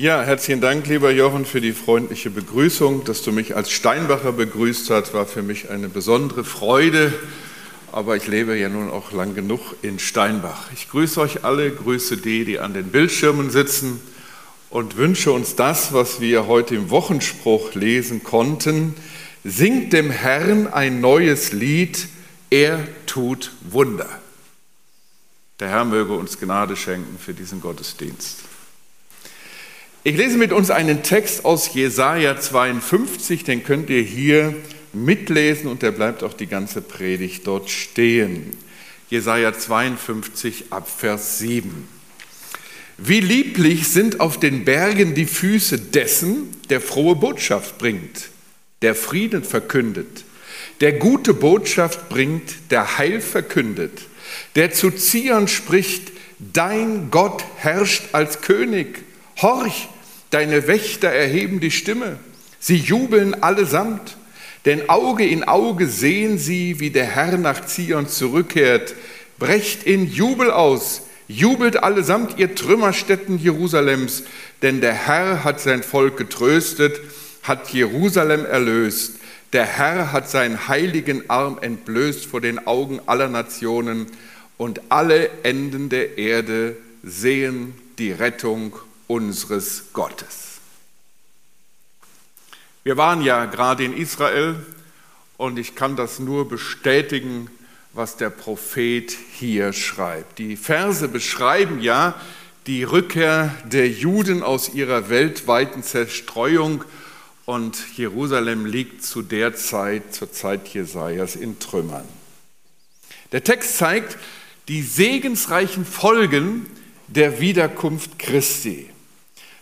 Ja, herzlichen Dank, lieber Jochen, für die freundliche Begrüßung. Dass du mich als Steinbacher begrüßt hast, war für mich eine besondere Freude. Aber ich lebe ja nun auch lang genug in Steinbach. Ich grüße euch alle, grüße die, die an den Bildschirmen sitzen und wünsche uns das, was wir heute im Wochenspruch lesen konnten. Singt dem Herrn ein neues Lied, er tut Wunder. Der Herr möge uns Gnade schenken für diesen Gottesdienst. Ich lese mit uns einen Text aus Jesaja 52, den könnt ihr hier mitlesen und der bleibt auch die ganze Predigt dort stehen. Jesaja 52 ab Vers 7. Wie lieblich sind auf den Bergen die Füße dessen, der frohe Botschaft bringt, der Frieden verkündet, der gute Botschaft bringt, der Heil verkündet, der zu Zion spricht, dein Gott herrscht als König Horch, deine Wächter erheben die Stimme, sie jubeln allesamt, denn Auge in Auge sehen sie, wie der Herr nach Zion zurückkehrt. Brecht in Jubel aus, jubelt allesamt ihr Trümmerstätten Jerusalems, denn der Herr hat sein Volk getröstet, hat Jerusalem erlöst. Der Herr hat seinen heiligen Arm entblößt vor den Augen aller Nationen und alle Enden der Erde sehen die Rettung unseres Gottes. Wir waren ja gerade in Israel und ich kann das nur bestätigen, was der Prophet hier schreibt. Die Verse beschreiben ja die Rückkehr der Juden aus ihrer weltweiten Zerstreuung und Jerusalem liegt zu der Zeit, zur Zeit Jesajas, in Trümmern. Der Text zeigt die segensreichen Folgen der Wiederkunft Christi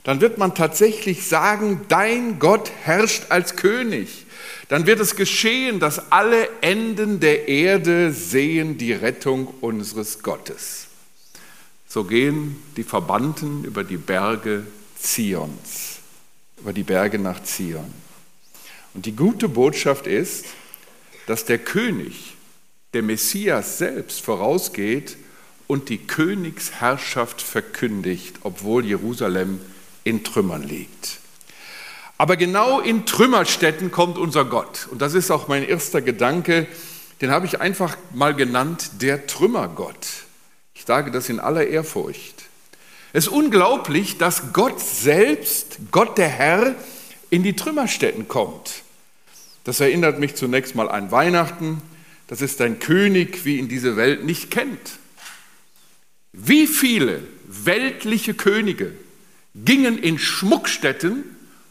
dann wird man tatsächlich sagen, dein Gott herrscht als König. Dann wird es geschehen, dass alle Enden der Erde sehen die Rettung unseres Gottes. So gehen die Verbannten über die Berge Zions, über die Berge nach Zion. Und die gute Botschaft ist, dass der König, der Messias selbst vorausgeht und die Königsherrschaft verkündigt, obwohl Jerusalem in Trümmern liegt. Aber genau in Trümmerstätten kommt unser Gott. Und das ist auch mein erster Gedanke, den habe ich einfach mal genannt, der Trümmergott. Ich sage das in aller Ehrfurcht. Es ist unglaublich, dass Gott selbst, Gott der Herr, in die Trümmerstätten kommt. Das erinnert mich zunächst mal an Weihnachten. Das ist ein König, wie ihn diese Welt nicht kennt. Wie viele weltliche Könige gingen in Schmuckstätten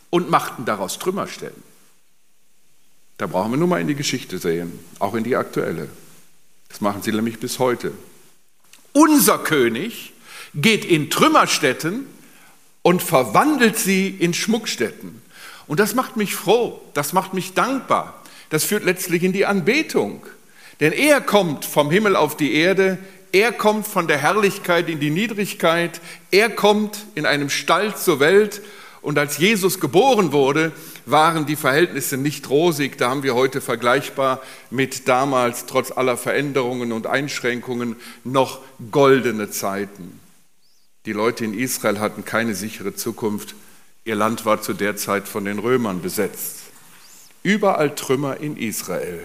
und machten daraus Trümmerstätten. Da brauchen wir nur mal in die Geschichte sehen, auch in die aktuelle. Das machen sie nämlich bis heute. Unser König geht in Trümmerstätten und verwandelt sie in Schmuckstätten. Und das macht mich froh, das macht mich dankbar. Das führt letztlich in die Anbetung. Denn er kommt vom Himmel auf die Erde, er kommt von der Herrlichkeit in die Niedrigkeit. Er kommt in einem Stall zur Welt. Und als Jesus geboren wurde, waren die Verhältnisse nicht rosig. Da haben wir heute vergleichbar mit damals, trotz aller Veränderungen und Einschränkungen, noch goldene Zeiten. Die Leute in Israel hatten keine sichere Zukunft. Ihr Land war zu der Zeit von den Römern besetzt. Überall Trümmer in Israel.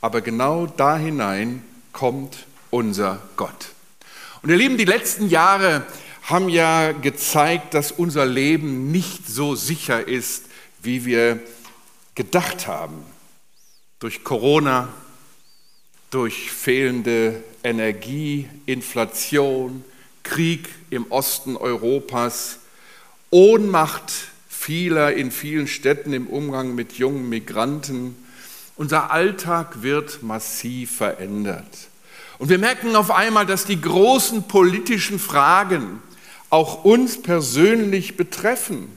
Aber genau da hinein kommt unser Gott. Und ihr Lieben, die letzten Jahre haben ja gezeigt, dass unser Leben nicht so sicher ist, wie wir gedacht haben. Durch Corona, durch fehlende Energie, Inflation, Krieg im Osten Europas, Ohnmacht vieler in vielen Städten im Umgang mit jungen Migranten. Unser Alltag wird massiv verändert. Und wir merken auf einmal, dass die großen politischen Fragen auch uns persönlich betreffen.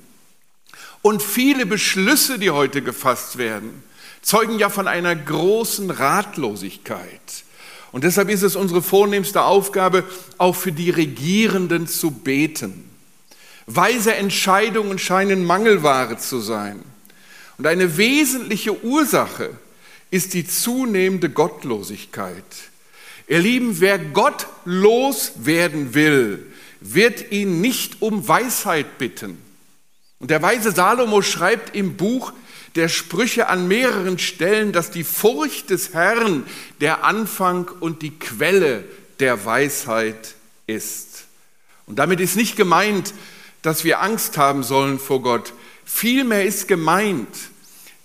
Und viele Beschlüsse, die heute gefasst werden, zeugen ja von einer großen Ratlosigkeit. Und deshalb ist es unsere vornehmste Aufgabe, auch für die Regierenden zu beten. Weise Entscheidungen scheinen Mangelware zu sein. Und eine wesentliche Ursache ist die zunehmende Gottlosigkeit. Ihr Lieben, wer Gott loswerden will, wird ihn nicht um Weisheit bitten. Und der weise Salomo schreibt im Buch der Sprüche an mehreren Stellen, dass die Furcht des Herrn der Anfang und die Quelle der Weisheit ist. Und damit ist nicht gemeint, dass wir Angst haben sollen vor Gott. Vielmehr ist gemeint,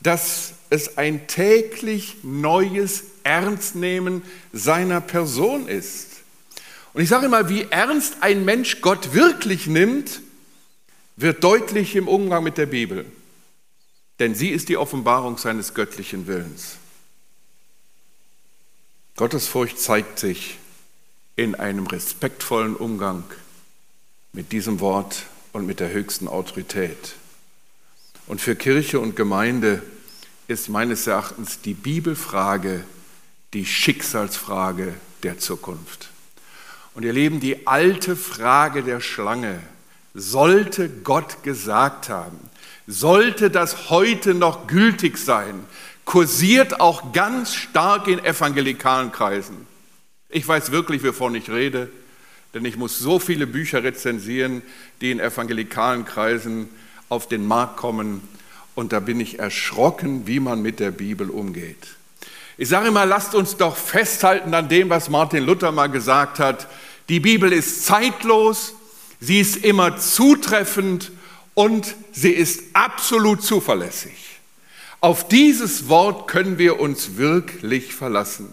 dass es ein täglich neues Ernstnehmen seiner Person ist. Und ich sage mal, wie ernst ein Mensch Gott wirklich nimmt, wird deutlich im Umgang mit der Bibel. Denn sie ist die Offenbarung seines göttlichen Willens. Gottesfurcht zeigt sich in einem respektvollen Umgang mit diesem Wort und mit der höchsten Autorität. Und für Kirche und Gemeinde ist meines Erachtens die Bibelfrage die Schicksalsfrage der Zukunft. Und ihr Lieben, die alte Frage der Schlange, sollte Gott gesagt haben, sollte das heute noch gültig sein, kursiert auch ganz stark in evangelikalen Kreisen. Ich weiß wirklich, wovon ich rede, denn ich muss so viele Bücher rezensieren, die in evangelikalen Kreisen auf den Markt kommen. Und da bin ich erschrocken, wie man mit der Bibel umgeht. Ich sage immer, lasst uns doch festhalten an dem, was Martin Luther mal gesagt hat. Die Bibel ist zeitlos, sie ist immer zutreffend und sie ist absolut zuverlässig. Auf dieses Wort können wir uns wirklich verlassen.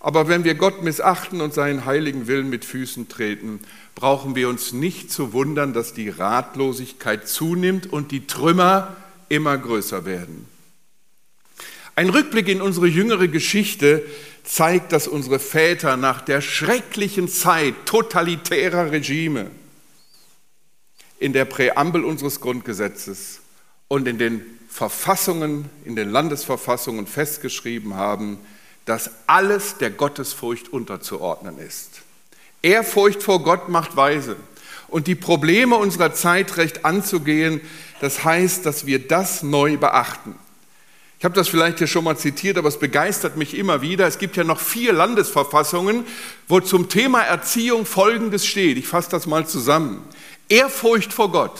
Aber wenn wir Gott missachten und seinen heiligen Willen mit Füßen treten, brauchen wir uns nicht zu wundern, dass die Ratlosigkeit zunimmt und die Trümmer immer größer werden. Ein Rückblick in unsere jüngere Geschichte zeigt, dass unsere Väter nach der schrecklichen Zeit totalitärer Regime in der Präambel unseres Grundgesetzes und in den Verfassungen, in den Landesverfassungen festgeschrieben haben, dass alles der Gottesfurcht unterzuordnen ist. Ehrfurcht vor Gott macht weise. Und die Probleme unserer Zeit recht anzugehen, das heißt, dass wir das neu beachten. Ich habe das vielleicht hier schon mal zitiert, aber es begeistert mich immer wieder. Es gibt ja noch vier Landesverfassungen, wo zum Thema Erziehung Folgendes steht. Ich fasse das mal zusammen. Ehrfurcht vor Gott.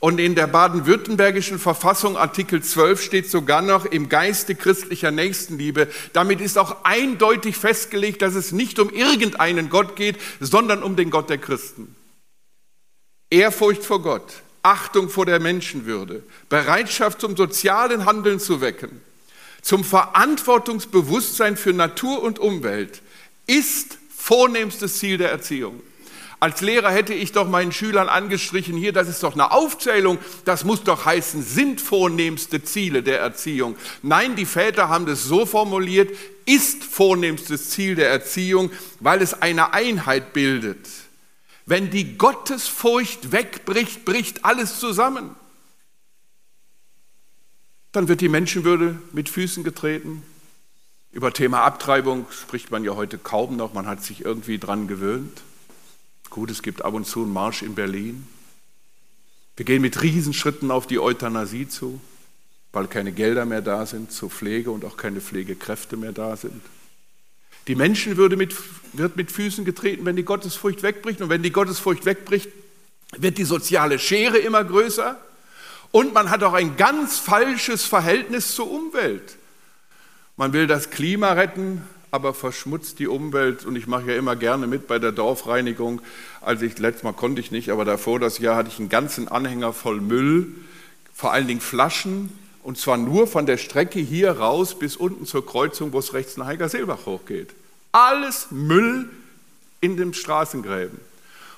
Und in der baden-württembergischen Verfassung Artikel 12 steht sogar noch im Geiste christlicher Nächstenliebe. Damit ist auch eindeutig festgelegt, dass es nicht um irgendeinen Gott geht, sondern um den Gott der Christen. Ehrfurcht vor Gott, Achtung vor der Menschenwürde, Bereitschaft zum sozialen Handeln zu wecken, zum Verantwortungsbewusstsein für Natur und Umwelt ist vornehmstes Ziel der Erziehung. Als Lehrer hätte ich doch meinen Schülern angestrichen, hier, das ist doch eine Aufzählung, das muss doch heißen, sind vornehmste Ziele der Erziehung. Nein, die Väter haben das so formuliert, ist vornehmstes Ziel der Erziehung, weil es eine Einheit bildet. Wenn die Gottesfurcht wegbricht, bricht alles zusammen. Dann wird die Menschenwürde mit Füßen getreten. Über Thema Abtreibung spricht man ja heute kaum noch, man hat sich irgendwie dran gewöhnt. Gut, es gibt ab und zu einen Marsch in Berlin. Wir gehen mit Riesenschritten auf die Euthanasie zu, weil keine Gelder mehr da sind zur Pflege und auch keine Pflegekräfte mehr da sind. Die Menschenwürde mit, wird mit Füßen getreten, wenn die Gottesfurcht wegbricht. Und wenn die Gottesfurcht wegbricht, wird die soziale Schere immer größer. Und man hat auch ein ganz falsches Verhältnis zur Umwelt. Man will das Klima retten, aber verschmutzt die Umwelt. Und ich mache ja immer gerne mit bei der Dorfreinigung. Also ich, letztes Mal konnte ich nicht, aber davor das Jahr hatte ich einen ganzen Anhänger voll Müll, vor allen Dingen Flaschen. Und zwar nur von der Strecke hier raus bis unten zur Kreuzung, wo es rechts nach Heiger-Silbach hochgeht. Alles Müll in den Straßengräben.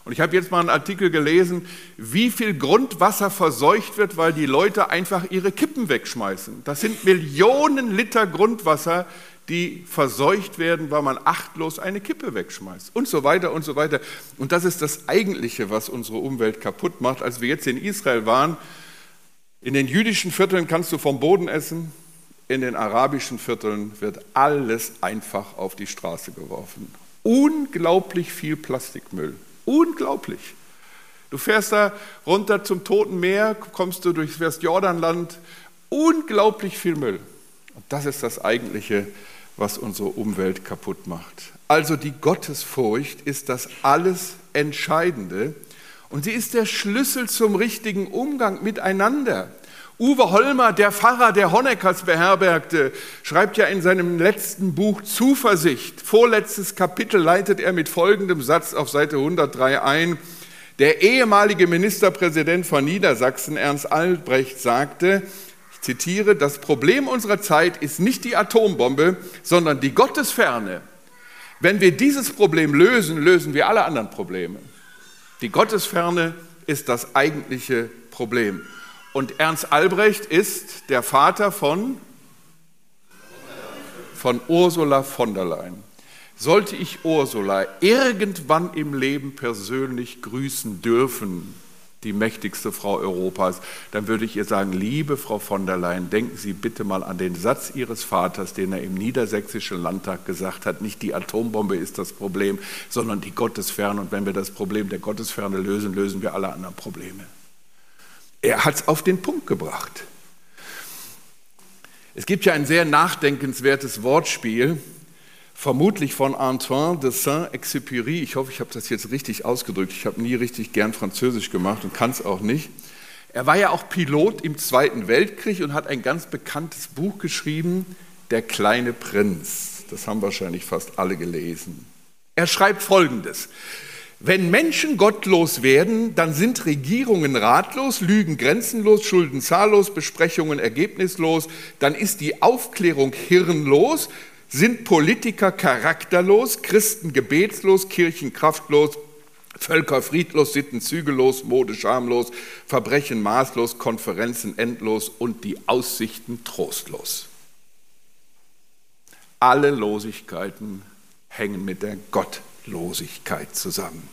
Und ich habe jetzt mal einen Artikel gelesen, wie viel Grundwasser verseucht wird, weil die Leute einfach ihre Kippen wegschmeißen. Das sind Millionen Liter Grundwasser, die verseucht werden, weil man achtlos eine Kippe wegschmeißt und so weiter und so weiter. Und das ist das Eigentliche, was unsere Umwelt kaputt macht. Als wir jetzt in Israel waren, in den jüdischen Vierteln kannst du vom Boden essen, in den arabischen Vierteln wird alles einfach auf die Straße geworfen. Unglaublich viel Plastikmüll. Unglaublich. Du fährst da runter zum Toten Meer, kommst du durchs Westjordanland, unglaublich viel Müll. Und das ist das Eigentliche, was unsere Umwelt kaputt macht. Also die Gottesfurcht ist das alles Entscheidende. Und sie ist der Schlüssel zum richtigen Umgang miteinander. Uwe Holmer, der Pfarrer, der Honeckers beherbergte, schreibt ja in seinem letzten Buch Zuversicht, vorletztes Kapitel leitet er mit folgendem Satz auf Seite 103 ein. Der ehemalige Ministerpräsident von Niedersachsen, Ernst Albrecht, sagte, ich zitiere, das Problem unserer Zeit ist nicht die Atombombe, sondern die Gottesferne. Wenn wir dieses Problem lösen, lösen wir alle anderen Probleme. Die Gottesferne ist das eigentliche Problem. Und Ernst Albrecht ist der Vater von, von Ursula von der Leyen. Sollte ich Ursula irgendwann im Leben persönlich grüßen dürfen, die mächtigste Frau Europas, dann würde ich ihr sagen, liebe Frau von der Leyen, denken Sie bitte mal an den Satz Ihres Vaters, den er im niedersächsischen Landtag gesagt hat, nicht die Atombombe ist das Problem, sondern die Gottesferne. Und wenn wir das Problem der Gottesferne lösen, lösen wir alle anderen Probleme. Er hat es auf den Punkt gebracht. Es gibt ja ein sehr nachdenkenswertes Wortspiel, vermutlich von Antoine de Saint-Exupéry. Ich hoffe, ich habe das jetzt richtig ausgedrückt. Ich habe nie richtig gern Französisch gemacht und kann es auch nicht. Er war ja auch Pilot im Zweiten Weltkrieg und hat ein ganz bekanntes Buch geschrieben, Der kleine Prinz. Das haben wahrscheinlich fast alle gelesen. Er schreibt Folgendes. Wenn Menschen gottlos werden, dann sind Regierungen ratlos, Lügen grenzenlos, Schulden zahllos, Besprechungen ergebnislos, dann ist die Aufklärung hirnlos, sind Politiker charakterlos, Christen gebetslos, Kirchen kraftlos, Völker friedlos, Sitten zügellos, Mode schamlos, Verbrechen maßlos, Konferenzen endlos und die Aussichten trostlos. Alle Losigkeiten hängen mit der Gott Gottlosigkeit zusammen.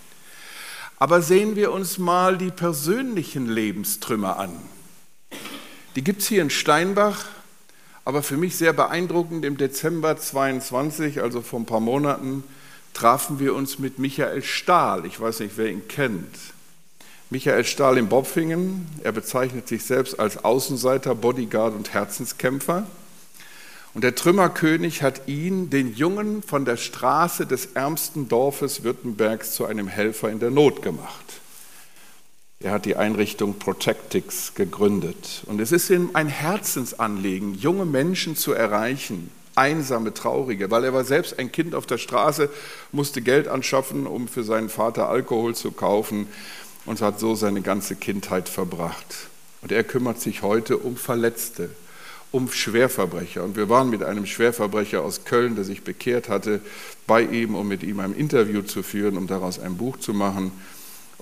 Aber sehen wir uns mal die persönlichen Lebenstrümmer an. Die gibt es hier in Steinbach, aber für mich sehr beeindruckend. Im Dezember 22, also vor ein paar Monaten, trafen wir uns mit Michael Stahl. Ich weiß nicht, wer ihn kennt. Michael Stahl in Bopfingen. Er bezeichnet sich selbst als Außenseiter, Bodyguard und Herzenskämpfer. Und der Trümmerkönig hat ihn, den Jungen von der Straße des ärmsten Dorfes Württembergs, zu einem Helfer in der Not gemacht. Er hat die Einrichtung Protectix gegründet. Und es ist ihm ein Herzensanliegen, junge Menschen zu erreichen, einsame, traurige, weil er war selbst ein Kind auf der Straße, musste Geld anschaffen, um für seinen Vater Alkohol zu kaufen und hat so seine ganze Kindheit verbracht. Und er kümmert sich heute um Verletzte, um Schwerverbrecher. Und wir waren mit einem Schwerverbrecher aus Köln, der sich bekehrt hatte, bei ihm, um mit ihm ein Interview zu führen, um daraus ein Buch zu machen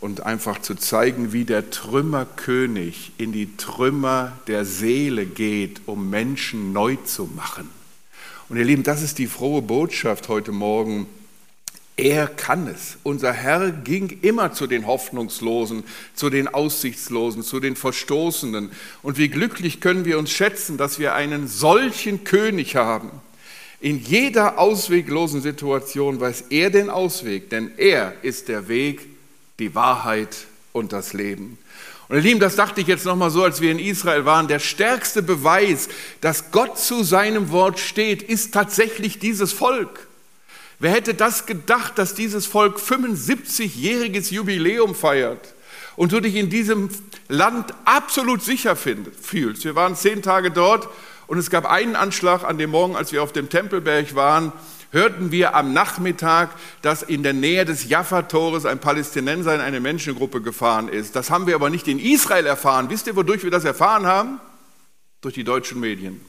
und einfach zu zeigen, wie der Trümmerkönig in die Trümmer der Seele geht, um Menschen neu zu machen. Und ihr Lieben, das ist die frohe Botschaft heute Morgen er kann es. Unser Herr ging immer zu den Hoffnungslosen, zu den Aussichtslosen, zu den Verstoßenen. Und wie glücklich können wir uns schätzen, dass wir einen solchen König haben. In jeder ausweglosen Situation weiß er den Ausweg, denn er ist der Weg, die Wahrheit und das Leben. Und ihr Lieben, das dachte ich jetzt nochmal so, als wir in Israel waren. Der stärkste Beweis, dass Gott zu seinem Wort steht, ist tatsächlich dieses Volk. Wer hätte das gedacht, dass dieses Volk 75-jähriges Jubiläum feiert und du dich in diesem Land absolut sicher fühlst? Wir waren zehn Tage dort und es gab einen Anschlag an dem Morgen, als wir auf dem Tempelberg waren, hörten wir am Nachmittag, dass in der Nähe des Jaffa-Tores ein Palästinenser in eine Menschengruppe gefahren ist. Das haben wir aber nicht in Israel erfahren. Wisst ihr, wodurch wir das erfahren haben? Durch die deutschen Medien.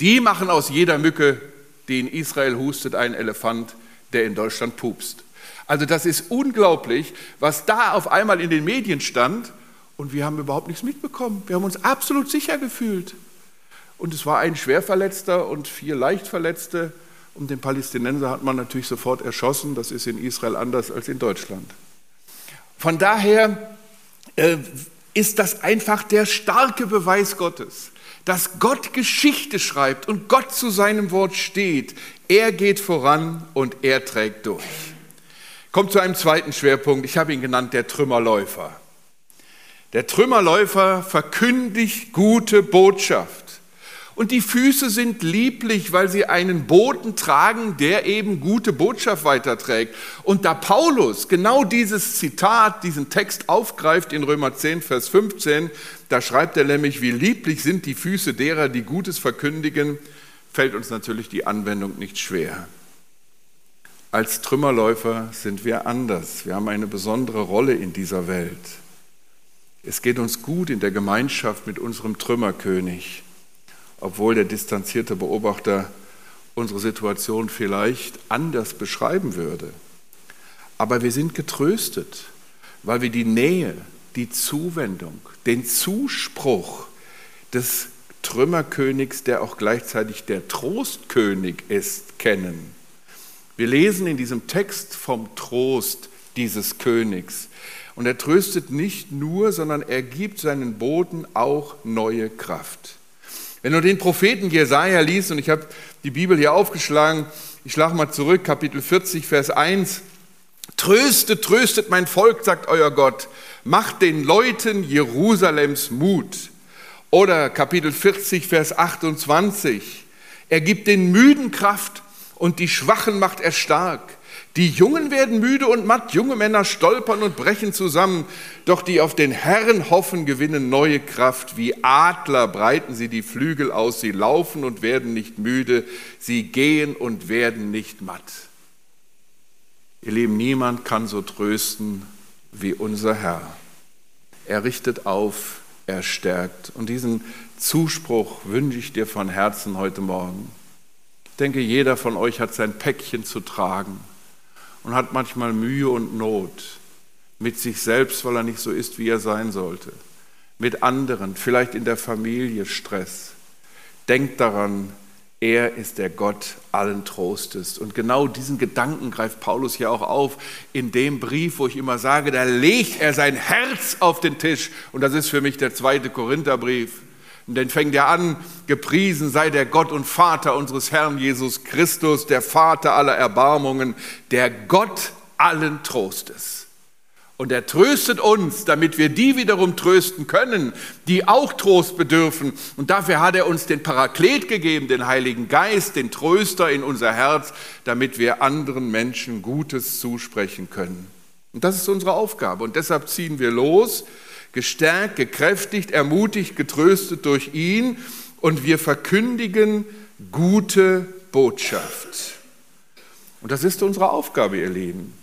Die machen aus jeder Mücke die in Israel hustet, ein Elefant, der in Deutschland pupst. Also das ist unglaublich, was da auf einmal in den Medien stand und wir haben überhaupt nichts mitbekommen. Wir haben uns absolut sicher gefühlt. Und es war ein Schwerverletzter und vier Leichtverletzte. Und den Palästinenser hat man natürlich sofort erschossen. Das ist in Israel anders als in Deutschland. Von daher äh, ist das einfach der starke Beweis Gottes dass Gott Geschichte schreibt und Gott zu seinem Wort steht. Er geht voran und er trägt durch. Kommt zu einem zweiten Schwerpunkt. Ich habe ihn genannt, der Trümmerläufer. Der Trümmerläufer verkündigt gute Botschaft. Und die Füße sind lieblich, weil sie einen Boten tragen, der eben gute Botschaft weiterträgt. Und da Paulus genau dieses Zitat, diesen Text aufgreift in Römer 10, Vers 15, da schreibt er nämlich, wie lieblich sind die Füße derer, die Gutes verkündigen, fällt uns natürlich die Anwendung nicht schwer. Als Trümmerläufer sind wir anders. Wir haben eine besondere Rolle in dieser Welt. Es geht uns gut in der Gemeinschaft mit unserem Trümmerkönig, obwohl der distanzierte Beobachter unsere Situation vielleicht anders beschreiben würde. Aber wir sind getröstet, weil wir die Nähe, die Zuwendung, den Zuspruch des Trümmerkönigs, der auch gleichzeitig der Trostkönig ist, kennen. Wir lesen in diesem Text vom Trost dieses Königs. Und er tröstet nicht nur, sondern er gibt seinen Boten auch neue Kraft. Wenn du den Propheten Jesaja liest, und ich habe die Bibel hier aufgeschlagen, ich schlage mal zurück, Kapitel 40, Vers 1. Tröstet, tröstet mein Volk, sagt euer Gott. Macht den Leuten Jerusalems Mut. Oder Kapitel 40, Vers 28. Er gibt den Müden Kraft und die Schwachen macht er stark. Die Jungen werden müde und matt, junge Männer stolpern und brechen zusammen, doch die auf den Herrn hoffen, gewinnen neue Kraft. Wie Adler breiten sie die Flügel aus, sie laufen und werden nicht müde, sie gehen und werden nicht matt. Ihr Lieben, niemand kann so trösten wie unser Herr. Er richtet auf, er stärkt. Und diesen Zuspruch wünsche ich dir von Herzen heute Morgen denke, jeder von euch hat sein Päckchen zu tragen und hat manchmal Mühe und Not mit sich selbst, weil er nicht so ist, wie er sein sollte. Mit anderen, vielleicht in der Familie Stress. Denkt daran, er ist der Gott allen Trostes. Und genau diesen Gedanken greift Paulus ja auch auf in dem Brief, wo ich immer sage, da legt er sein Herz auf den Tisch. Und das ist für mich der zweite Korintherbrief. Und dann fängt er an, gepriesen sei der Gott und Vater unseres Herrn Jesus Christus, der Vater aller Erbarmungen, der Gott allen Trostes. Und er tröstet uns, damit wir die wiederum trösten können, die auch Trost bedürfen. Und dafür hat er uns den Paraklet gegeben, den Heiligen Geist, den Tröster in unser Herz, damit wir anderen Menschen Gutes zusprechen können. Und das ist unsere Aufgabe. Und deshalb ziehen wir los gestärkt, gekräftigt, ermutigt, getröstet durch ihn und wir verkündigen gute Botschaft. Und das ist unsere Aufgabe, ihr Lieben.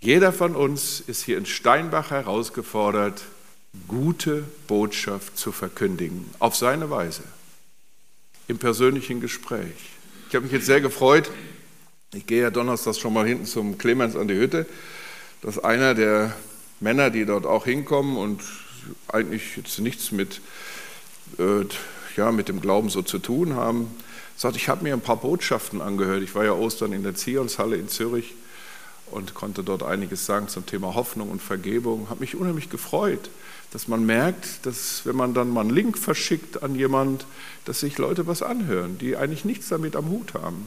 Jeder von uns ist hier in Steinbach herausgefordert, gute Botschaft zu verkündigen, auf seine Weise, im persönlichen Gespräch. Ich habe mich jetzt sehr gefreut, ich gehe ja donnerstags schon mal hinten zum Clemens an die Hütte, dass einer der Männer, die dort auch hinkommen und eigentlich jetzt nichts mit, äh, ja, mit dem Glauben so zu tun haben, sagt, ich habe mir ein paar Botschaften angehört. Ich war ja Ostern in der Zionshalle in Zürich und konnte dort einiges sagen zum Thema Hoffnung und Vergebung. Habe mich unheimlich gefreut, dass man merkt, dass wenn man dann mal einen Link verschickt an jemand, dass sich Leute was anhören, die eigentlich nichts damit am Hut haben.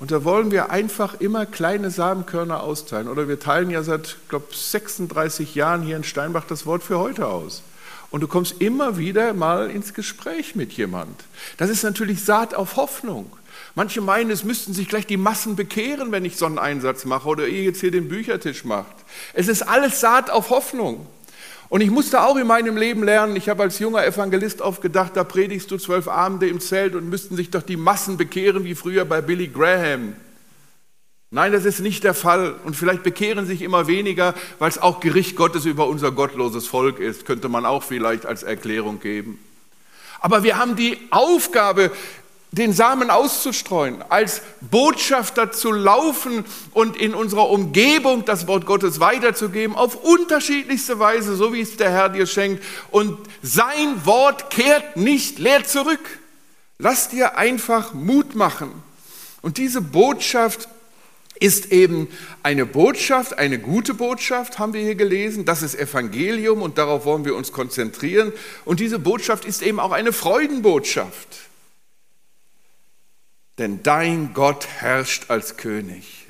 Und da wollen wir einfach immer kleine Samenkörner austeilen. Oder wir teilen ja seit, glaube 36 Jahren hier in Steinbach das Wort für heute aus. Und du kommst immer wieder mal ins Gespräch mit jemand. Das ist natürlich Saat auf Hoffnung. Manche meinen, es müssten sich gleich die Massen bekehren, wenn ich so einen Einsatz mache oder ihr jetzt hier den Büchertisch macht. Es ist alles Saat auf Hoffnung. Und ich musste auch in meinem Leben lernen, ich habe als junger Evangelist oft gedacht, da predigst du zwölf Abende im Zelt und müssten sich doch die Massen bekehren wie früher bei Billy Graham. Nein, das ist nicht der Fall. Und vielleicht bekehren sich immer weniger, weil es auch Gericht Gottes über unser gottloses Volk ist, könnte man auch vielleicht als Erklärung geben. Aber wir haben die Aufgabe, den Samen auszustreuen, als Botschafter zu laufen und in unserer Umgebung das Wort Gottes weiterzugeben, auf unterschiedlichste Weise, so wie es der Herr dir schenkt. Und sein Wort kehrt nicht leer zurück. Lass dir einfach Mut machen. Und diese Botschaft ist eben eine Botschaft, eine gute Botschaft, haben wir hier gelesen. Das ist Evangelium und darauf wollen wir uns konzentrieren. Und diese Botschaft ist eben auch eine Freudenbotschaft denn dein Gott herrscht als König.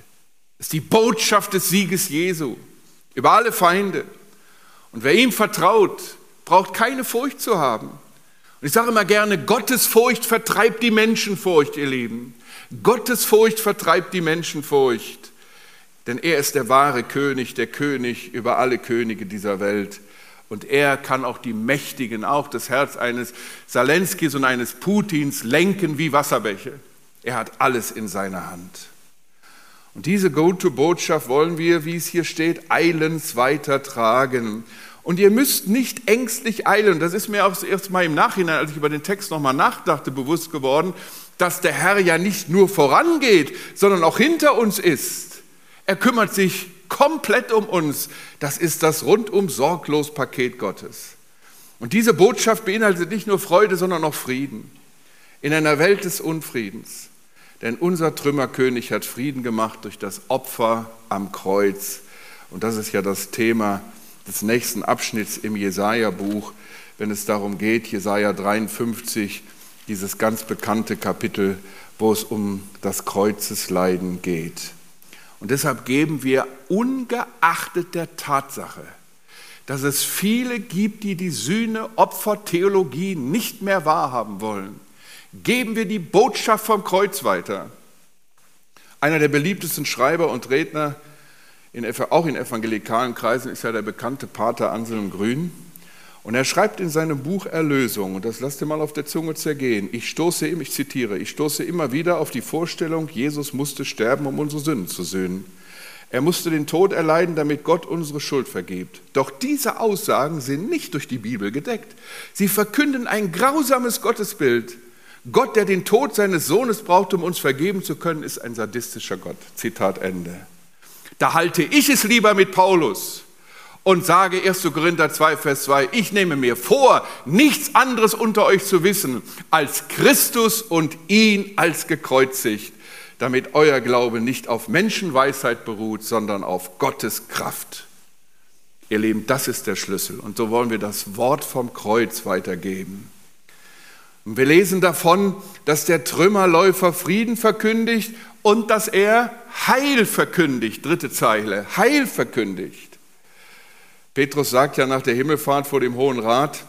Das ist die Botschaft des Sieges Jesu über alle Feinde. Und wer ihm vertraut, braucht keine Furcht zu haben. Und ich sage immer gerne, Gottesfurcht vertreibt die Menschenfurcht, ihr Lieben. Gottesfurcht vertreibt die Menschenfurcht. Denn er ist der wahre König, der König über alle Könige dieser Welt. Und er kann auch die Mächtigen, auch das Herz eines Salenskis und eines Putins lenken wie Wasserbäche. Er hat alles in seiner Hand. Und diese gute Botschaft wollen wir, wie es hier steht, eilends weitertragen. Und ihr müsst nicht ängstlich eilen. Das ist mir auch erst mal im Nachhinein, als ich über den Text nochmal nachdachte, bewusst geworden, dass der Herr ja nicht nur vorangeht, sondern auch hinter uns ist. Er kümmert sich komplett um uns. Das ist das rundum sorglos Paket Gottes. Und diese Botschaft beinhaltet nicht nur Freude, sondern auch Frieden. In einer Welt des Unfriedens. Denn unser Trümmerkönig hat Frieden gemacht durch das Opfer am Kreuz. Und das ist ja das Thema des nächsten Abschnitts im Jesaja-Buch, wenn es darum geht, Jesaja 53, dieses ganz bekannte Kapitel, wo es um das Kreuzesleiden geht. Und deshalb geben wir ungeachtet der Tatsache, dass es viele gibt, die die Sühne-Opfer-Theologie nicht mehr wahrhaben wollen, geben wir die Botschaft vom Kreuz weiter. Einer der beliebtesten Schreiber und Redner, in, auch in evangelikalen Kreisen, ist ja der bekannte Pater Anselm Grün. Und er schreibt in seinem Buch Erlösung, und das lasst ihr mal auf der Zunge zergehen, ich stoße, ich zitiere, ich stoße immer wieder auf die Vorstellung, Jesus musste sterben, um unsere Sünden zu sühnen. Er musste den Tod erleiden, damit Gott unsere Schuld vergibt. Doch diese Aussagen sind nicht durch die Bibel gedeckt. Sie verkünden ein grausames Gottesbild. Gott, der den Tod seines Sohnes braucht, um uns vergeben zu können, ist ein sadistischer Gott. Zitat Ende. Da halte ich es lieber mit Paulus und sage 1. Korinther 2, Vers 2, ich nehme mir vor, nichts anderes unter euch zu wissen als Christus und ihn als gekreuzigt, damit euer Glaube nicht auf Menschenweisheit beruht, sondern auf Gottes Kraft. Ihr Lieben, das ist der Schlüssel. Und so wollen wir das Wort vom Kreuz weitergeben. Und wir lesen davon, dass der Trümmerläufer Frieden verkündigt und dass er Heil verkündigt. Dritte Zeile, Heil verkündigt. Petrus sagt ja nach der Himmelfahrt vor dem Hohen Rat,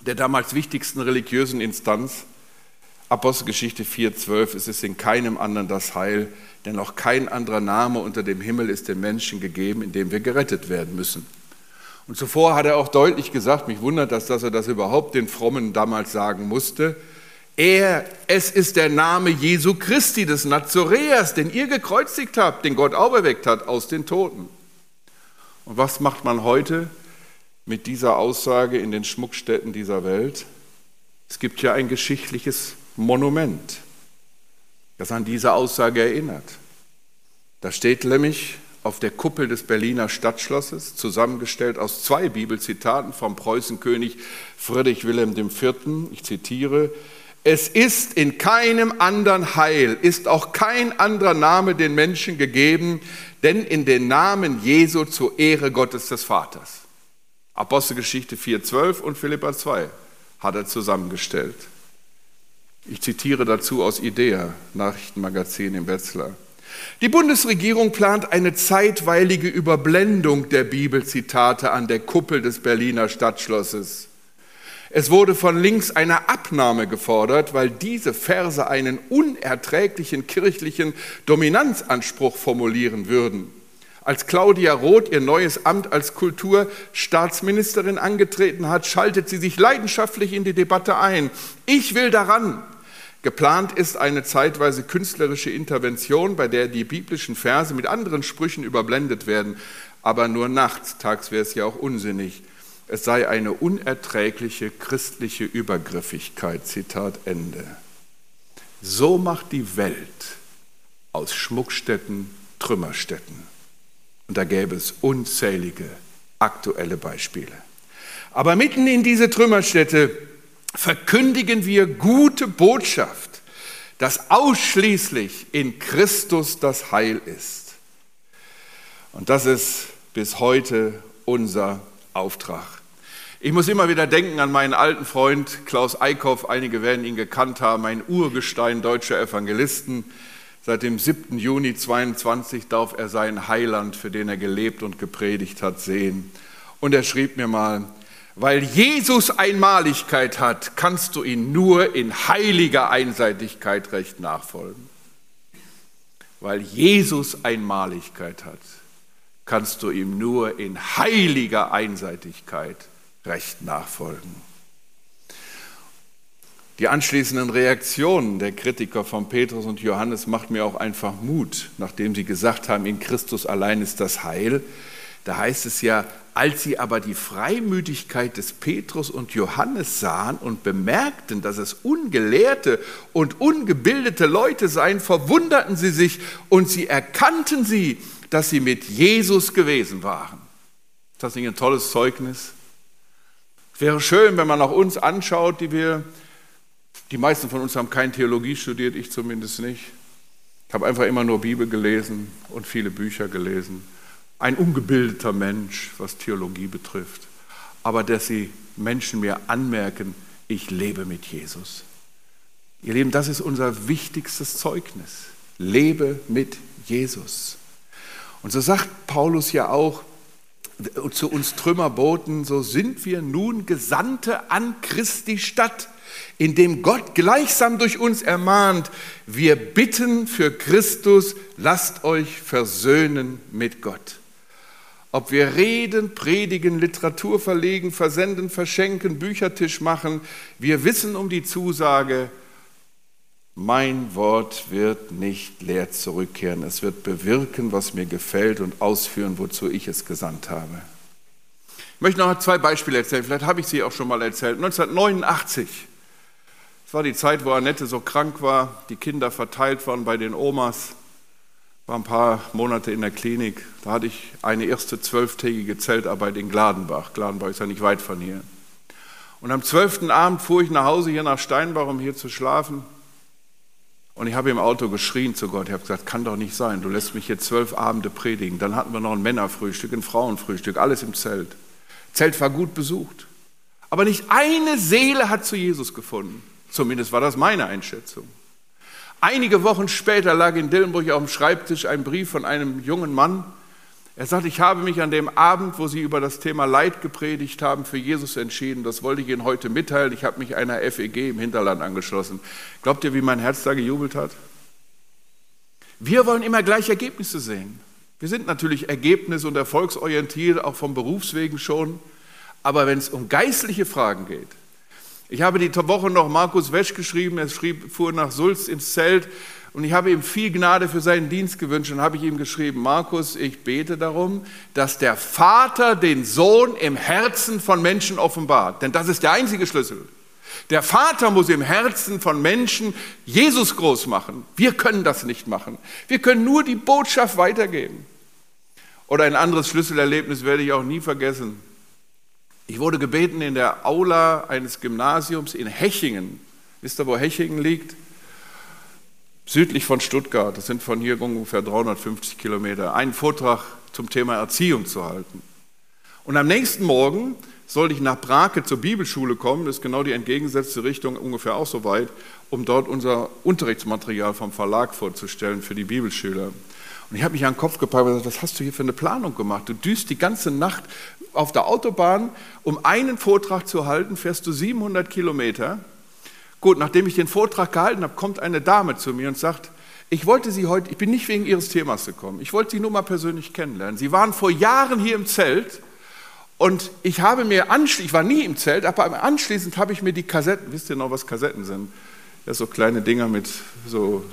der damals wichtigsten religiösen Instanz, Apostelgeschichte 4,12, es ist in keinem anderen das Heil, denn auch kein anderer Name unter dem Himmel ist den Menschen gegeben, in dem wir gerettet werden müssen. Und zuvor hat er auch deutlich gesagt, mich wundert das, dass er das überhaupt den Frommen damals sagen musste, er, es ist der Name Jesu Christi des Nazoräers, den ihr gekreuzigt habt, den Gott auferweckt hat aus den Toten. Und was macht man heute mit dieser Aussage in den Schmuckstätten dieser Welt? Es gibt ja ein geschichtliches Monument, das an diese Aussage erinnert. Da steht nämlich auf der Kuppel des Berliner Stadtschlosses, zusammengestellt aus zwei Bibelzitaten vom Preußenkönig Friedrich Wilhelm IV. Ich zitiere, es ist in keinem anderen Heil, ist auch kein anderer Name den Menschen gegeben, denn in den Namen Jesu zur Ehre Gottes des Vaters. Apostelgeschichte 4,12 und Philippa 2 hat er zusammengestellt. Ich zitiere dazu aus IDEA, Nachrichtenmagazin in Wetzlar. Die Bundesregierung plant eine zeitweilige Überblendung der Bibelzitate an der Kuppel des Berliner Stadtschlosses. Es wurde von links eine Abnahme gefordert, weil diese Verse einen unerträglichen kirchlichen Dominanzanspruch formulieren würden. Als Claudia Roth ihr neues Amt als Kulturstaatsministerin angetreten hat, schaltet sie sich leidenschaftlich in die Debatte ein. Ich will daran. Geplant ist eine zeitweise künstlerische Intervention, bei der die biblischen Verse mit anderen Sprüchen überblendet werden, aber nur nachts, tags wäre es ja auch unsinnig es sei eine unerträgliche christliche Übergriffigkeit. Zitat Ende. So macht die Welt aus Schmuckstätten Trümmerstätten. Und da gäbe es unzählige aktuelle Beispiele. Aber mitten in diese Trümmerstätte verkündigen wir gute Botschaft, dass ausschließlich in Christus das Heil ist. Und das ist bis heute unser Auftrag. Ich muss immer wieder denken an meinen alten Freund Klaus Eickhoff. Einige werden ihn gekannt haben, ein Urgestein deutscher Evangelisten. Seit dem 7. Juni 22 darf er seinen Heiland, für den er gelebt und gepredigt hat, sehen. Und er schrieb mir mal, Weil Jesus Einmaligkeit hat, kannst du ihn nur in heiliger Einseitigkeit recht nachfolgen. Weil Jesus Einmaligkeit hat, kannst du ihm nur in heiliger Einseitigkeit recht nachfolgen. Die anschließenden Reaktionen der Kritiker von Petrus und Johannes macht mir auch einfach Mut, nachdem sie gesagt haben, in Christus allein ist das Heil. Da heißt es ja, als sie aber die Freimütigkeit des Petrus und Johannes sahen und bemerkten, dass es ungelehrte und ungebildete Leute seien, verwunderten sie sich und sie erkannten sie, dass sie mit Jesus gewesen waren. Ist das nicht ein tolles Zeugnis? Es wäre schön, wenn man auch uns anschaut, die wir die meisten von uns haben keine Theologie studiert, ich zumindest nicht. Ich habe einfach immer nur Bibel gelesen und viele Bücher gelesen. Ein ungebildeter Mensch, was Theologie betrifft. Aber dass sie Menschen mir anmerken, ich lebe mit Jesus. Ihr Lieben, das ist unser wichtigstes Zeugnis. Lebe mit Jesus. Und so sagt Paulus ja auch zu uns Trümmerboten, so sind wir nun Gesandte an Christi Stadt indem Gott gleichsam durch uns ermahnt, wir bitten für Christus, lasst euch versöhnen mit Gott. Ob wir reden, predigen, Literatur verlegen, versenden, verschenken, Büchertisch machen, wir wissen um die Zusage, mein Wort wird nicht leer zurückkehren. Es wird bewirken, was mir gefällt und ausführen, wozu ich es gesandt habe. Ich möchte noch zwei Beispiele erzählen. Vielleicht habe ich sie auch schon mal erzählt. 1989 es war die Zeit, wo Annette so krank war, die Kinder verteilt waren bei den Omas, war ein paar Monate in der Klinik. Da hatte ich eine erste zwölftägige Zeltarbeit in Gladenbach. Gladenbach ist ja nicht weit von hier. Und am zwölften Abend fuhr ich nach Hause hier nach Steinbach, um hier zu schlafen. Und ich habe im Auto geschrien zu Gott. Ich habe gesagt, kann doch nicht sein. Du lässt mich hier zwölf Abende predigen. Dann hatten wir noch ein Männerfrühstück, ein Frauenfrühstück, alles im Zelt. Zelt war gut besucht. Aber nicht eine Seele hat zu Jesus gefunden. Zumindest war das meine Einschätzung. Einige Wochen später lag in Dillenburg auf dem Schreibtisch ein Brief von einem jungen Mann. Er sagt, ich habe mich an dem Abend, wo Sie über das Thema Leid gepredigt haben, für Jesus entschieden. Das wollte ich Ihnen heute mitteilen. Ich habe mich einer FEG im Hinterland angeschlossen. Glaubt ihr, wie mein Herz da gejubelt hat? Wir wollen immer gleich Ergebnisse sehen. Wir sind natürlich ergebnis- und erfolgsorientiert, auch vom Berufswegen schon. Aber wenn es um geistliche Fragen geht, ich habe die Woche noch Markus Wesch geschrieben, er schrieb, fuhr nach Sulz ins Zelt und ich habe ihm viel Gnade für seinen Dienst gewünscht und habe ich ihm geschrieben, Markus, ich bete darum, dass der Vater den Sohn im Herzen von Menschen offenbart, denn das ist der einzige Schlüssel. Der Vater muss im Herzen von Menschen Jesus groß machen. Wir können das nicht machen. Wir können nur die Botschaft weitergeben. Oder ein anderes Schlüsselerlebnis werde ich auch nie vergessen. Ich wurde gebeten in der Aula eines Gymnasiums in Hechingen. Wisst ihr, wo Hechingen liegt? Südlich von Stuttgart. Das sind von hier ungefähr 350 Kilometer. Einen Vortrag zum Thema Erziehung zu halten. Und am nächsten Morgen sollte ich nach Brake zur Bibelschule kommen. Das ist genau die entgegengesetzte Richtung, ungefähr auch so weit, um dort unser Unterrichtsmaterial vom Verlag vorzustellen für die Bibelschüler. Und ich habe mich an den Kopf gepackt und gesagt, was hast du hier für eine Planung gemacht? Du düst die ganze Nacht auf der Autobahn, um einen Vortrag zu halten, fährst du 700 Kilometer. Gut, nachdem ich den Vortrag gehalten habe, kommt eine Dame zu mir und sagt, ich wollte Sie heute, ich bin nicht wegen Ihres Themas gekommen, ich wollte Sie nur mal persönlich kennenlernen. Sie waren vor Jahren hier im Zelt und ich habe mir anschließend, ich war nie im Zelt, aber anschließend habe ich mir die Kassetten, wisst ihr noch, was Kassetten sind? Ja, so kleine Dinger mit so,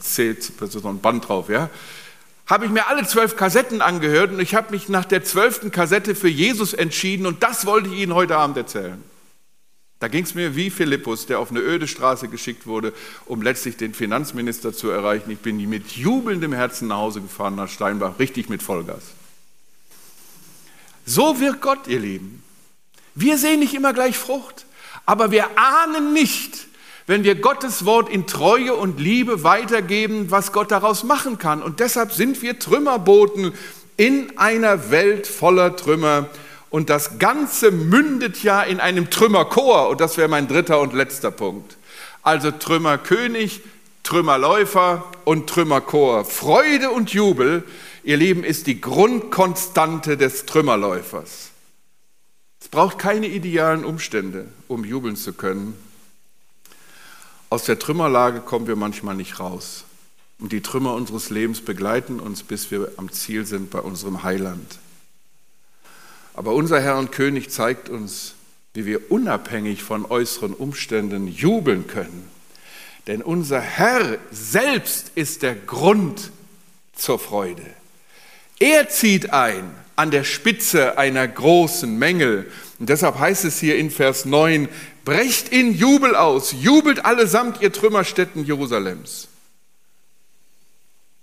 so ein Band drauf, ja habe ich mir alle zwölf Kassetten angehört und ich habe mich nach der zwölften Kassette für Jesus entschieden und das wollte ich Ihnen heute Abend erzählen. Da ging es mir wie Philippus, der auf eine öde Straße geschickt wurde, um letztlich den Finanzminister zu erreichen. Ich bin mit jubelndem Herzen nach Hause gefahren nach Steinbach, richtig mit Vollgas. So wirkt Gott, ihr Lieben. Wir sehen nicht immer gleich Frucht, aber wir ahnen nicht, wenn wir Gottes Wort in Treue und Liebe weitergeben, was Gott daraus machen kann. Und deshalb sind wir Trümmerboten in einer Welt voller Trümmer. Und das Ganze mündet ja in einem Trümmerchor. Und das wäre mein dritter und letzter Punkt. Also Trümmerkönig, Trümmerläufer und Trümmerchor. Freude und Jubel, ihr Lieben, ist die Grundkonstante des Trümmerläufers. Es braucht keine idealen Umstände, um jubeln zu können. Aus der Trümmerlage kommen wir manchmal nicht raus. Und die Trümmer unseres Lebens begleiten uns, bis wir am Ziel sind bei unserem Heiland. Aber unser Herr und König zeigt uns, wie wir unabhängig von äußeren Umständen jubeln können. Denn unser Herr selbst ist der Grund zur Freude. Er zieht ein an der Spitze einer großen Menge. Und deshalb heißt es hier in Vers 9, brecht in Jubel aus, jubelt allesamt ihr Trümmerstätten Jerusalems.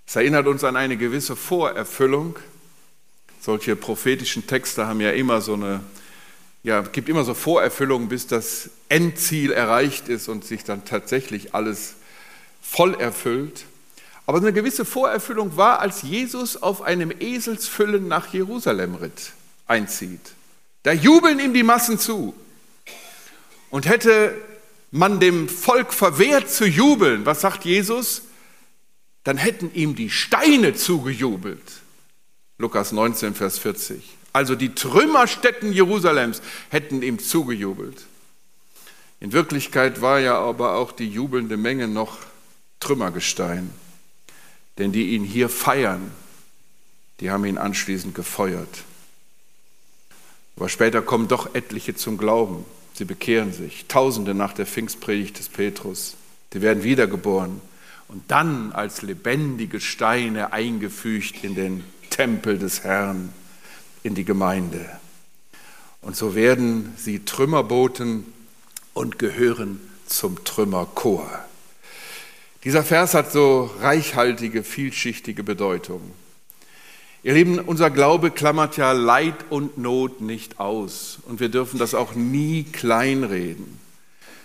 Es erinnert uns an eine gewisse Vorerfüllung. Solche prophetischen Texte haben ja immer so eine, ja, gibt immer so Vorerfüllungen, bis das Endziel erreicht ist und sich dann tatsächlich alles voll erfüllt. Aber eine gewisse Vorerfüllung war, als Jesus auf einem Eselsfüllen nach Jerusalem ritt, einzieht. Da jubeln ihm die Massen zu. Und hätte man dem Volk verwehrt zu jubeln, was sagt Jesus? Dann hätten ihm die Steine zugejubelt. Lukas 19, Vers 40. Also die Trümmerstätten Jerusalems hätten ihm zugejubelt. In Wirklichkeit war ja aber auch die jubelnde Menge noch Trümmergestein. Denn die ihn hier feiern, die haben ihn anschließend gefeuert. Aber später kommen doch etliche zum Glauben. Sie bekehren sich. Tausende nach der Pfingstpredigt des Petrus. Die werden wiedergeboren und dann als lebendige Steine eingefügt in den Tempel des Herrn, in die Gemeinde. Und so werden sie Trümmerboten und gehören zum Trümmerchor. Dieser Vers hat so reichhaltige, vielschichtige Bedeutung. Ihr Lieben, unser Glaube klammert ja Leid und Not nicht aus und wir dürfen das auch nie kleinreden.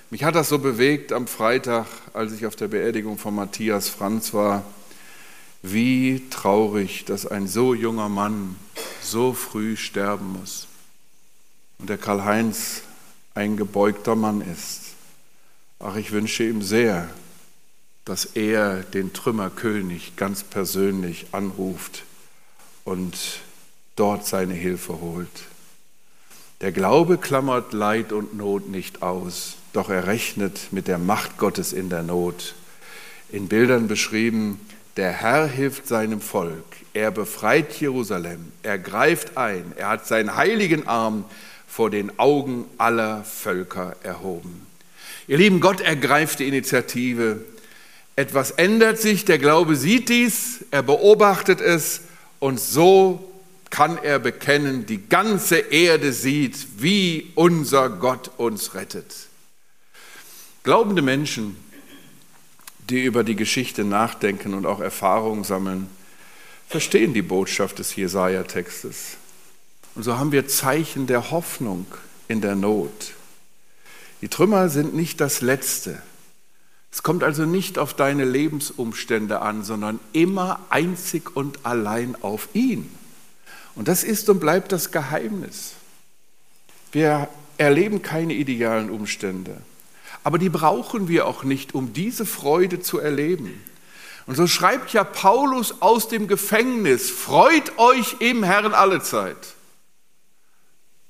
Mich hat das so bewegt am Freitag, als ich auf der Beerdigung von Matthias Franz war, wie traurig, dass ein so junger Mann so früh sterben muss und der Karl-Heinz ein gebeugter Mann ist. Ach, ich wünsche ihm sehr, dass er den Trümmerkönig ganz persönlich anruft und dort seine Hilfe holt. Der Glaube klammert Leid und Not nicht aus, doch er rechnet mit der Macht Gottes in der Not. In Bildern beschrieben, der Herr hilft seinem Volk, er befreit Jerusalem, er greift ein, er hat seinen heiligen Arm vor den Augen aller Völker erhoben. Ihr Lieben, Gott ergreift die Initiative, etwas ändert sich, der Glaube sieht dies, er beobachtet es und so kann er bekennen, die ganze Erde sieht, wie unser Gott uns rettet. Glaubende Menschen, die über die Geschichte nachdenken und auch Erfahrungen sammeln, verstehen die Botschaft des Jesaja-Textes. Und so haben wir Zeichen der Hoffnung in der Not. Die Trümmer sind nicht das Letzte. Es kommt also nicht auf deine Lebensumstände an, sondern immer einzig und allein auf ihn. Und das ist und bleibt das Geheimnis. Wir erleben keine idealen Umstände, aber die brauchen wir auch nicht, um diese Freude zu erleben. Und so schreibt ja Paulus aus dem Gefängnis, freut euch im Herrn allezeit.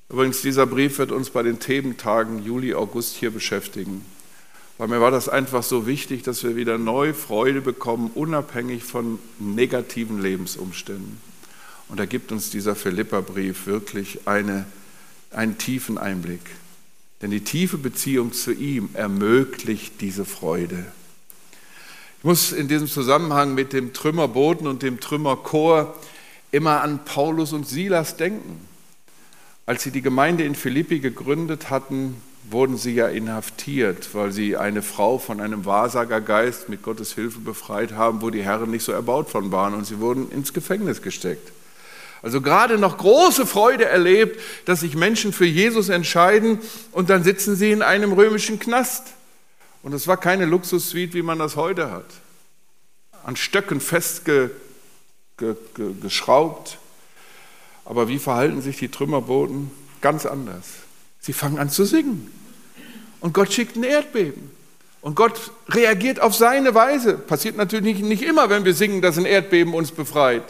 Übrigens, dieser Brief wird uns bei den Thementagen Juli, August hier beschäftigen. Weil mir war das einfach so wichtig, dass wir wieder neu Freude bekommen, unabhängig von negativen Lebensumständen. Und da gibt uns dieser Philipperbrief wirklich eine, einen tiefen Einblick. Denn die tiefe Beziehung zu ihm ermöglicht diese Freude. Ich muss in diesem Zusammenhang mit dem Trümmerboten und dem Trümmerchor immer an Paulus und Silas denken. Als sie die Gemeinde in Philippi gegründet hatten, wurden sie ja inhaftiert, weil sie eine Frau von einem Wahrsagergeist mit Gottes Hilfe befreit haben, wo die Herren nicht so erbaut von waren und sie wurden ins Gefängnis gesteckt. Also gerade noch große Freude erlebt, dass sich Menschen für Jesus entscheiden und dann sitzen sie in einem römischen Knast. Und es war keine Luxussuite, wie man das heute hat. An Stöcken festgeschraubt. Aber wie verhalten sich die Trümmerboten? Ganz anders. Sie fangen an zu singen. Und Gott schickt ein Erdbeben. Und Gott reagiert auf seine Weise. Passiert natürlich nicht immer, wenn wir singen, dass ein Erdbeben uns befreit.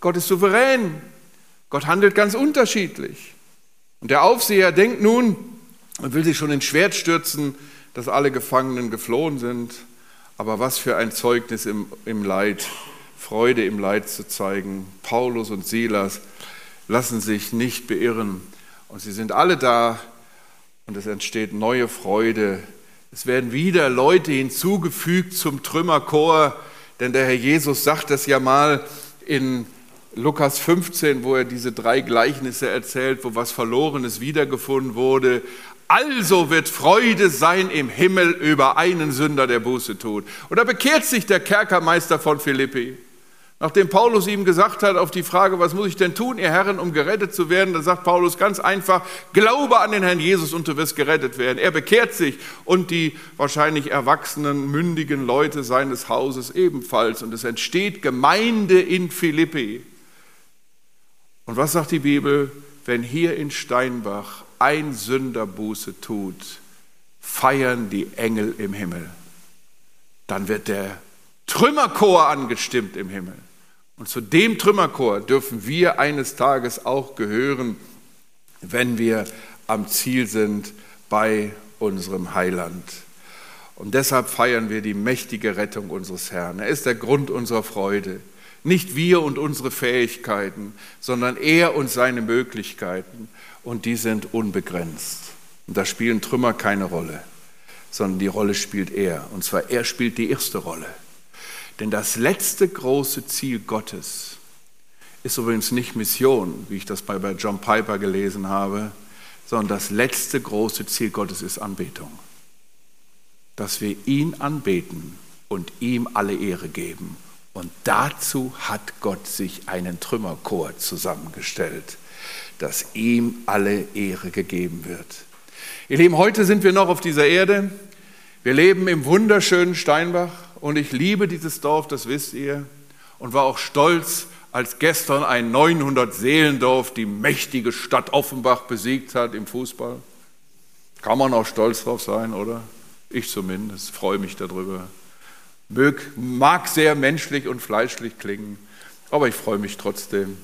Gott ist souverän. Gott handelt ganz unterschiedlich. Und der Aufseher denkt nun und will sich schon ins Schwert stürzen, dass alle Gefangenen geflohen sind. Aber was für ein Zeugnis im, im Leid, Freude im Leid zu zeigen. Paulus und Silas lassen sich nicht beirren. Und sie sind alle da und es entsteht neue Freude. Es werden wieder Leute hinzugefügt zum Trümmerchor, denn der Herr Jesus sagt das ja mal in Lukas 15, wo er diese drei Gleichnisse erzählt, wo was Verlorenes wiedergefunden wurde. Also wird Freude sein im Himmel über einen Sünder, der Buße tut. Und da bekehrt sich der Kerkermeister von Philippi. Nachdem Paulus ihm gesagt hat, auf die Frage, was muss ich denn tun, ihr Herren, um gerettet zu werden, da sagt Paulus ganz einfach, glaube an den Herrn Jesus und du wirst gerettet werden. Er bekehrt sich und die wahrscheinlich erwachsenen, mündigen Leute seines Hauses ebenfalls. Und es entsteht Gemeinde in Philippi. Und was sagt die Bibel? Wenn hier in Steinbach ein Sünder Buße tut, feiern die Engel im Himmel. Dann wird der Trümmerchor angestimmt im Himmel. Und zu dem Trümmerchor dürfen wir eines Tages auch gehören, wenn wir am Ziel sind bei unserem Heiland. Und deshalb feiern wir die mächtige Rettung unseres Herrn. Er ist der Grund unserer Freude. Nicht wir und unsere Fähigkeiten, sondern er und seine Möglichkeiten. Und die sind unbegrenzt. Und da spielen Trümmer keine Rolle, sondern die Rolle spielt er. Und zwar er spielt die erste Rolle. Denn das letzte große Ziel Gottes ist übrigens nicht Mission, wie ich das bei John Piper gelesen habe, sondern das letzte große Ziel Gottes ist Anbetung. Dass wir ihn anbeten und ihm alle Ehre geben. Und dazu hat Gott sich einen Trümmerchor zusammengestellt, dass ihm alle Ehre gegeben wird. Ihr Lieben, heute sind wir noch auf dieser Erde. Wir leben im wunderschönen Steinbach und ich liebe dieses Dorf, das wisst ihr, und war auch stolz, als gestern ein 900 Seelendorf die mächtige Stadt Offenbach besiegt hat im Fußball. Kann man auch stolz drauf sein, oder? Ich zumindest freue mich darüber. mag sehr menschlich und fleischlich klingen, aber ich freue mich trotzdem.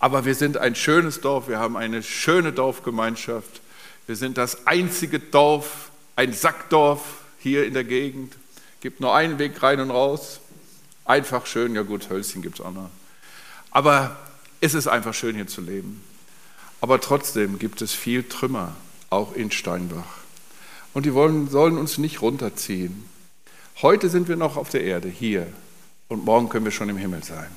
Aber wir sind ein schönes Dorf, wir haben eine schöne Dorfgemeinschaft. Wir sind das einzige Dorf, ein Sackdorf hier in der Gegend. Gibt nur einen Weg rein und raus. Einfach schön, ja gut, Hölzchen gibt es auch noch. Aber es ist einfach schön hier zu leben. Aber trotzdem gibt es viel Trümmer, auch in Steinbach. Und die wollen, sollen uns nicht runterziehen. Heute sind wir noch auf der Erde, hier. Und morgen können wir schon im Himmel sein.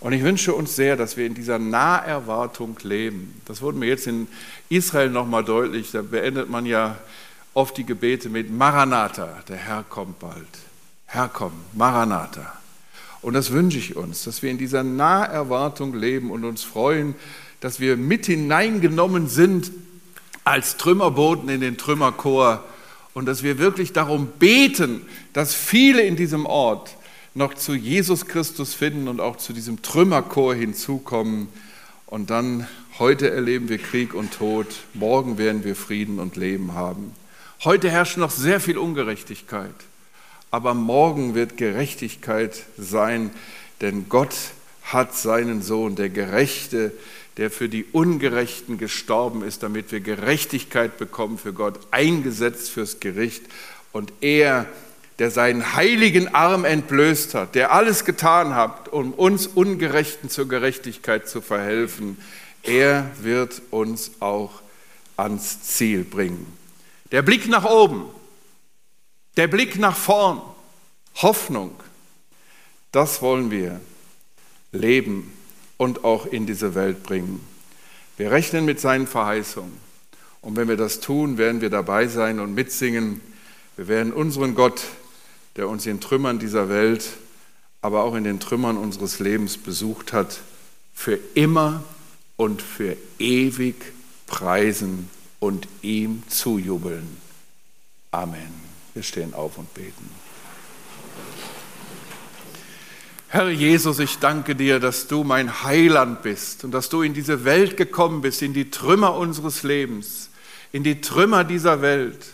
Und ich wünsche uns sehr, dass wir in dieser Naherwartung leben. Das wurde mir jetzt in Israel nochmal deutlich. Da beendet man ja oft die Gebete mit Maranatha, der Herr kommt bald. Herr komm, Maranatha. Und das wünsche ich uns, dass wir in dieser Naherwartung leben und uns freuen, dass wir mit hineingenommen sind als Trümmerboten in den Trümmerchor und dass wir wirklich darum beten, dass viele in diesem Ort noch zu Jesus Christus finden und auch zu diesem Trümmerchor hinzukommen. Und dann, heute erleben wir Krieg und Tod, morgen werden wir Frieden und Leben haben. Heute herrscht noch sehr viel Ungerechtigkeit, aber morgen wird Gerechtigkeit sein, denn Gott hat seinen Sohn, der Gerechte, der für die Ungerechten gestorben ist, damit wir Gerechtigkeit bekommen für Gott, eingesetzt fürs Gericht. Und er, der seinen heiligen Arm entblößt hat, der alles getan hat, um uns Ungerechten zur Gerechtigkeit zu verhelfen, er wird uns auch ans Ziel bringen. Der Blick nach oben, der Blick nach vorn, Hoffnung, das wollen wir leben und auch in diese Welt bringen. Wir rechnen mit seinen Verheißungen. Und wenn wir das tun, werden wir dabei sein und mitsingen. Wir werden unseren Gott, der uns in Trümmern dieser Welt, aber auch in den Trümmern unseres Lebens besucht hat, für immer und für ewig preisen und ihm zujubeln. Amen. Wir stehen auf und beten. Herr Jesus, ich danke dir, dass du mein Heiland bist und dass du in diese Welt gekommen bist, in die Trümmer unseres Lebens, in die Trümmer dieser Welt,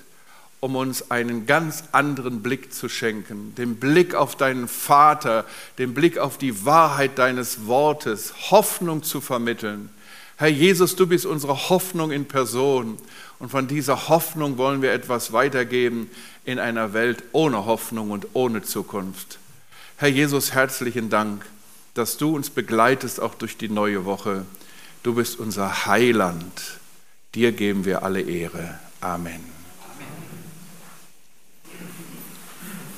um uns einen ganz anderen Blick zu schenken, den Blick auf deinen Vater, den Blick auf die Wahrheit deines Wortes, Hoffnung zu vermitteln Herr Jesus, du bist unsere Hoffnung in Person. Und von dieser Hoffnung wollen wir etwas weitergeben in einer Welt ohne Hoffnung und ohne Zukunft. Herr Jesus, herzlichen Dank, dass du uns begleitest auch durch die neue Woche. Du bist unser Heiland. Dir geben wir alle Ehre. Amen.